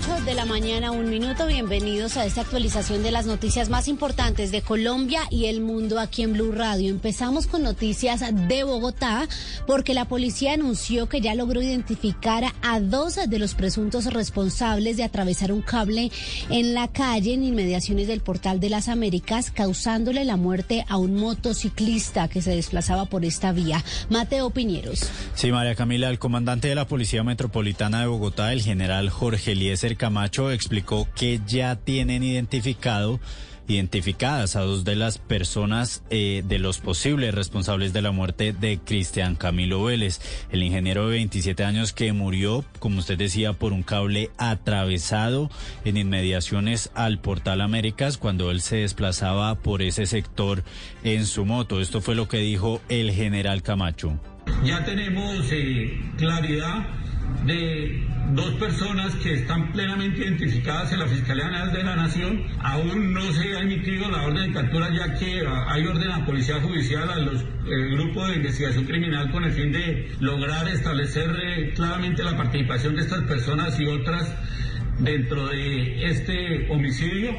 Son las 8 de la mañana, un minuto. Bienvenidos a esta actualización de las noticias más importantes de Colombia y el mundo aquí en Blue Radio. Empezamos con noticias de Bogotá porque la policía anunció que ya logró identificar a dos de los presuntos responsables de atravesar un cable en la calle en inmediaciones del Portal de las Américas, causándole la muerte a un motociclista que se desplazaba por esta vía. Mateo Piñeros. Sí, María Camila, el comandante de la Policía Metropolitana de Bogotá, el general Jorge Eliezer Camacho, explicó que ya tienen identificado identificadas a dos de las personas eh, de los posibles responsables de la muerte de Cristian Camilo Vélez, el ingeniero de 27 años que murió, como usted decía, por un cable atravesado en inmediaciones al Portal Américas cuando él se desplazaba por ese sector en su moto. Esto fue lo que dijo el general Camacho. Ya tenemos eh, claridad de dos personas que están plenamente identificadas en la Fiscalía General de la Nación. Aún no se ha emitido la orden de captura ya que hay orden a Policía Judicial, a los eh, grupos de investigación criminal con el fin de lograr establecer eh, claramente la participación de estas personas y otras dentro de este homicidio.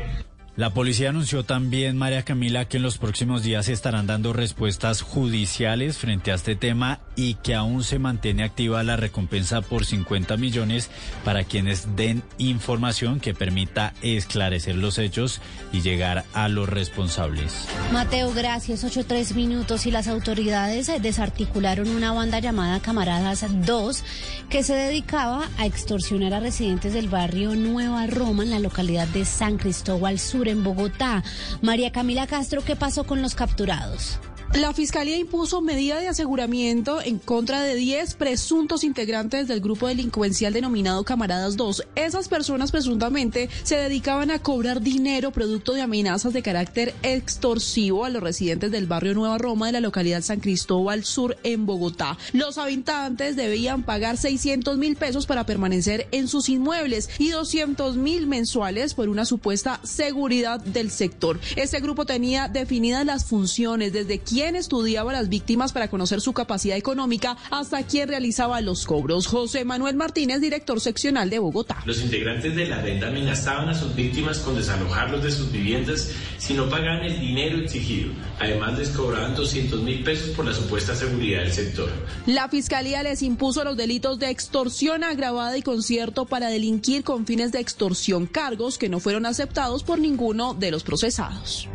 La policía anunció también, María Camila, que en los próximos días se estarán dando respuestas judiciales frente a este tema y que aún se mantiene activa la recompensa por 50 millones para quienes den información que permita esclarecer los hechos y llegar a los responsables. Mateo, gracias. Ocho tres minutos y las autoridades desarticularon una banda llamada Camaradas 2 que se dedicaba a extorsionar a residentes del barrio Nueva Roma en la localidad de San Cristóbal Sur en Bogotá. María Camila Castro, ¿qué pasó con los capturados? La Fiscalía impuso medida de aseguramiento en contra de 10 presuntos integrantes del grupo delincuencial denominado Camaradas 2. Esas personas presuntamente se dedicaban a cobrar dinero producto de amenazas de carácter extorsivo a los residentes del barrio Nueva Roma de la localidad San Cristóbal Sur en Bogotá. Los habitantes debían pagar 600 mil pesos para permanecer en sus inmuebles y 200 mil mensuales por una supuesta seguridad del sector. Este grupo tenía definidas las funciones desde quién estudiaba a las víctimas para conocer su capacidad económica hasta quién realizaba los cobros. José Manuel Martínez, director seccional de Bogotá. Los integrantes de la red amenazaban a sus víctimas con desalojarlos de sus viviendas si no pagaban el dinero exigido. Además les cobraban 200 mil pesos por la supuesta seguridad del sector. La fiscalía les impuso los delitos de extorsión agravada y concierto para delinquir con fines de extorsión, cargos que no fueron aceptados por ninguno de los procesados.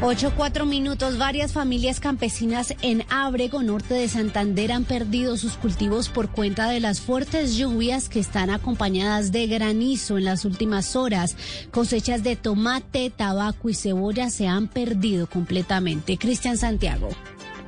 Ocho, cuatro minutos. Varias familias campesinas en Ábrego, norte de Santander, han perdido sus cultivos por cuenta de las fuertes lluvias que están acompañadas de granizo en las últimas horas. Cosechas de tomate, tabaco y cebolla se han perdido completamente. Cristian Santiago.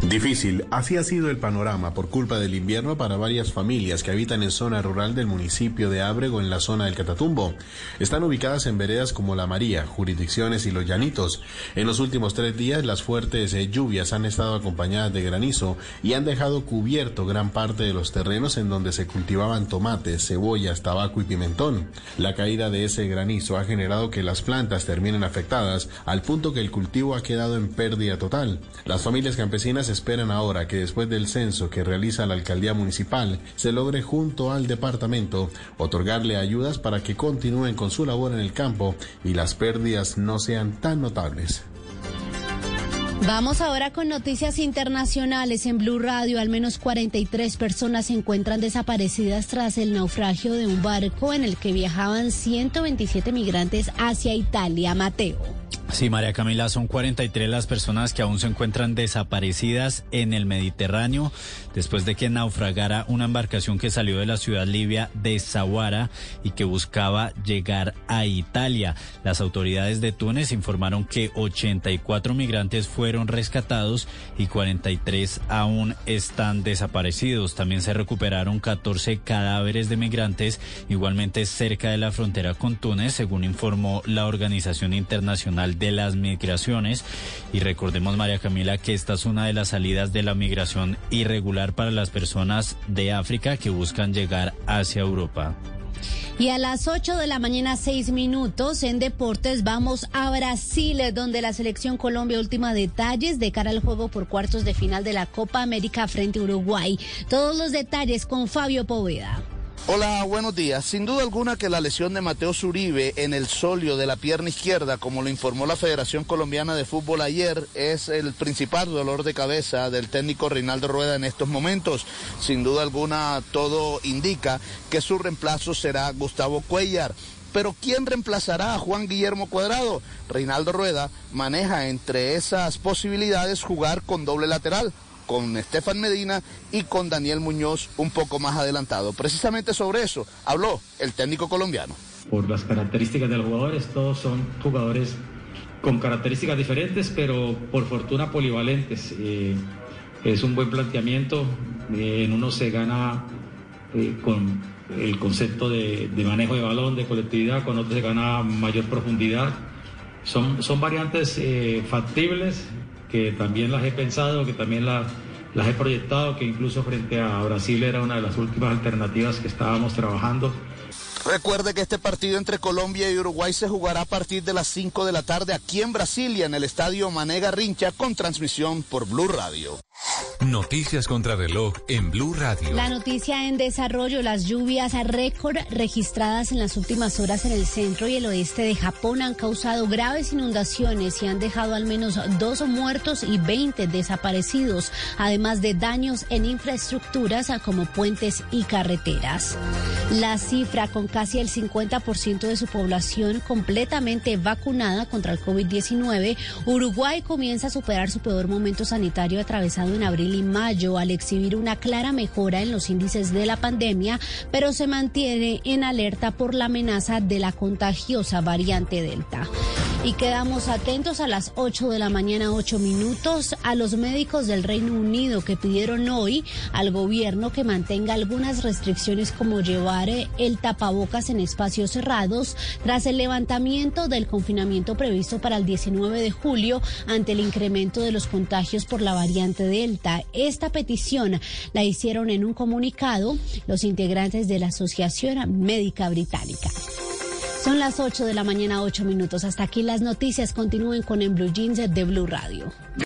Difícil, así ha sido el panorama por culpa del invierno para varias familias que habitan en zona rural del municipio de Ábrego en la zona del Catatumbo. Están ubicadas en veredas como La María, jurisdicciones y Los Llanitos. En los últimos tres días las fuertes eh, lluvias han estado acompañadas de granizo y han dejado cubierto gran parte de los terrenos en donde se cultivaban tomates, cebollas, tabaco y pimentón. La caída de ese granizo ha generado que las plantas terminen afectadas al punto que el cultivo ha quedado en pérdida total. Las familias campesinas esperan ahora que después del censo que realiza la alcaldía municipal se logre junto al departamento otorgarle ayudas para que continúen con su labor en el campo y las pérdidas no sean tan notables. Vamos ahora con noticias internacionales. En Blue Radio, al menos 43 personas se encuentran desaparecidas tras el naufragio de un barco en el que viajaban 127 migrantes hacia Italia. Mateo. Sí, María Camila, son 43 las personas que aún se encuentran desaparecidas en el Mediterráneo después de que naufragara una embarcación que salió de la ciudad libia de Zawara y que buscaba llegar a Italia. Las autoridades de Túnez informaron que 84 migrantes fueron rescatados y 43 aún están desaparecidos. También se recuperaron 14 cadáveres de migrantes igualmente cerca de la frontera con Túnez, según informó la Organización Internacional de las migraciones. Y recordemos, María Camila, que esta es una de las salidas de la migración irregular para las personas de África que buscan llegar hacia Europa. Y a las 8 de la mañana, 6 minutos, en deportes vamos a Brasil, donde la selección Colombia última detalles de cara al juego por cuartos de final de la Copa América frente a Uruguay. Todos los detalles con Fabio Poveda. Hola, buenos días. Sin duda alguna que la lesión de Mateo Zuribe en el solio de la pierna izquierda, como lo informó la Federación Colombiana de Fútbol ayer, es el principal dolor de cabeza del técnico Reinaldo Rueda en estos momentos. Sin duda alguna, todo indica que su reemplazo será Gustavo Cuellar. Pero ¿quién reemplazará a Juan Guillermo Cuadrado? Reinaldo Rueda maneja entre esas posibilidades jugar con doble lateral con Estefan Medina y con Daniel Muñoz un poco más adelantado. Precisamente sobre eso habló el técnico colombiano. Por las características de los jugadores, todos son jugadores con características diferentes, pero por fortuna polivalentes. Eh, es un buen planteamiento. Eh, en uno se gana eh, con el concepto de, de, manejo de balón, de colectividad, con otro se gana mayor profundidad. Son, son variantes factibles que también las he pensado, que también las, las he proyectado, que incluso frente a Brasil era una de las últimas alternativas que estábamos trabajando. Recuerde que este partido entre Colombia y Uruguay se jugará a partir de las 5 de la tarde aquí en Brasilia, en el estadio Manega Rincha, con transmisión por Blue Radio. Noticias contra reloj en Blue Radio. La noticia en desarrollo, las lluvias a récord registradas en las últimas horas en el centro y el oeste de Japón han causado graves inundaciones y han dejado al menos dos muertos y 20 desaparecidos, además de daños en infraestructuras como puentes y carreteras. La cifra con casi el 50% de su población completamente vacunada contra el COVID-19, Uruguay comienza a superar su peor momento sanitario atravesado en y mayo al exhibir una clara mejora en los índices de la pandemia, pero se mantiene en alerta por la amenaza de la contagiosa variante Delta. Y quedamos atentos a las 8 de la mañana, 8 minutos, a los médicos del Reino Unido que pidieron hoy al gobierno que mantenga algunas restricciones como llevar el tapabocas en espacios cerrados tras el levantamiento del confinamiento previsto para el 19 de julio ante el incremento de los contagios por la variante Delta. Esta petición la hicieron en un comunicado los integrantes de la Asociación Médica Británica. Son las 8 de la mañana, 8 minutos. Hasta aquí las noticias. Continúen con En Blue Jeans de Blue Radio.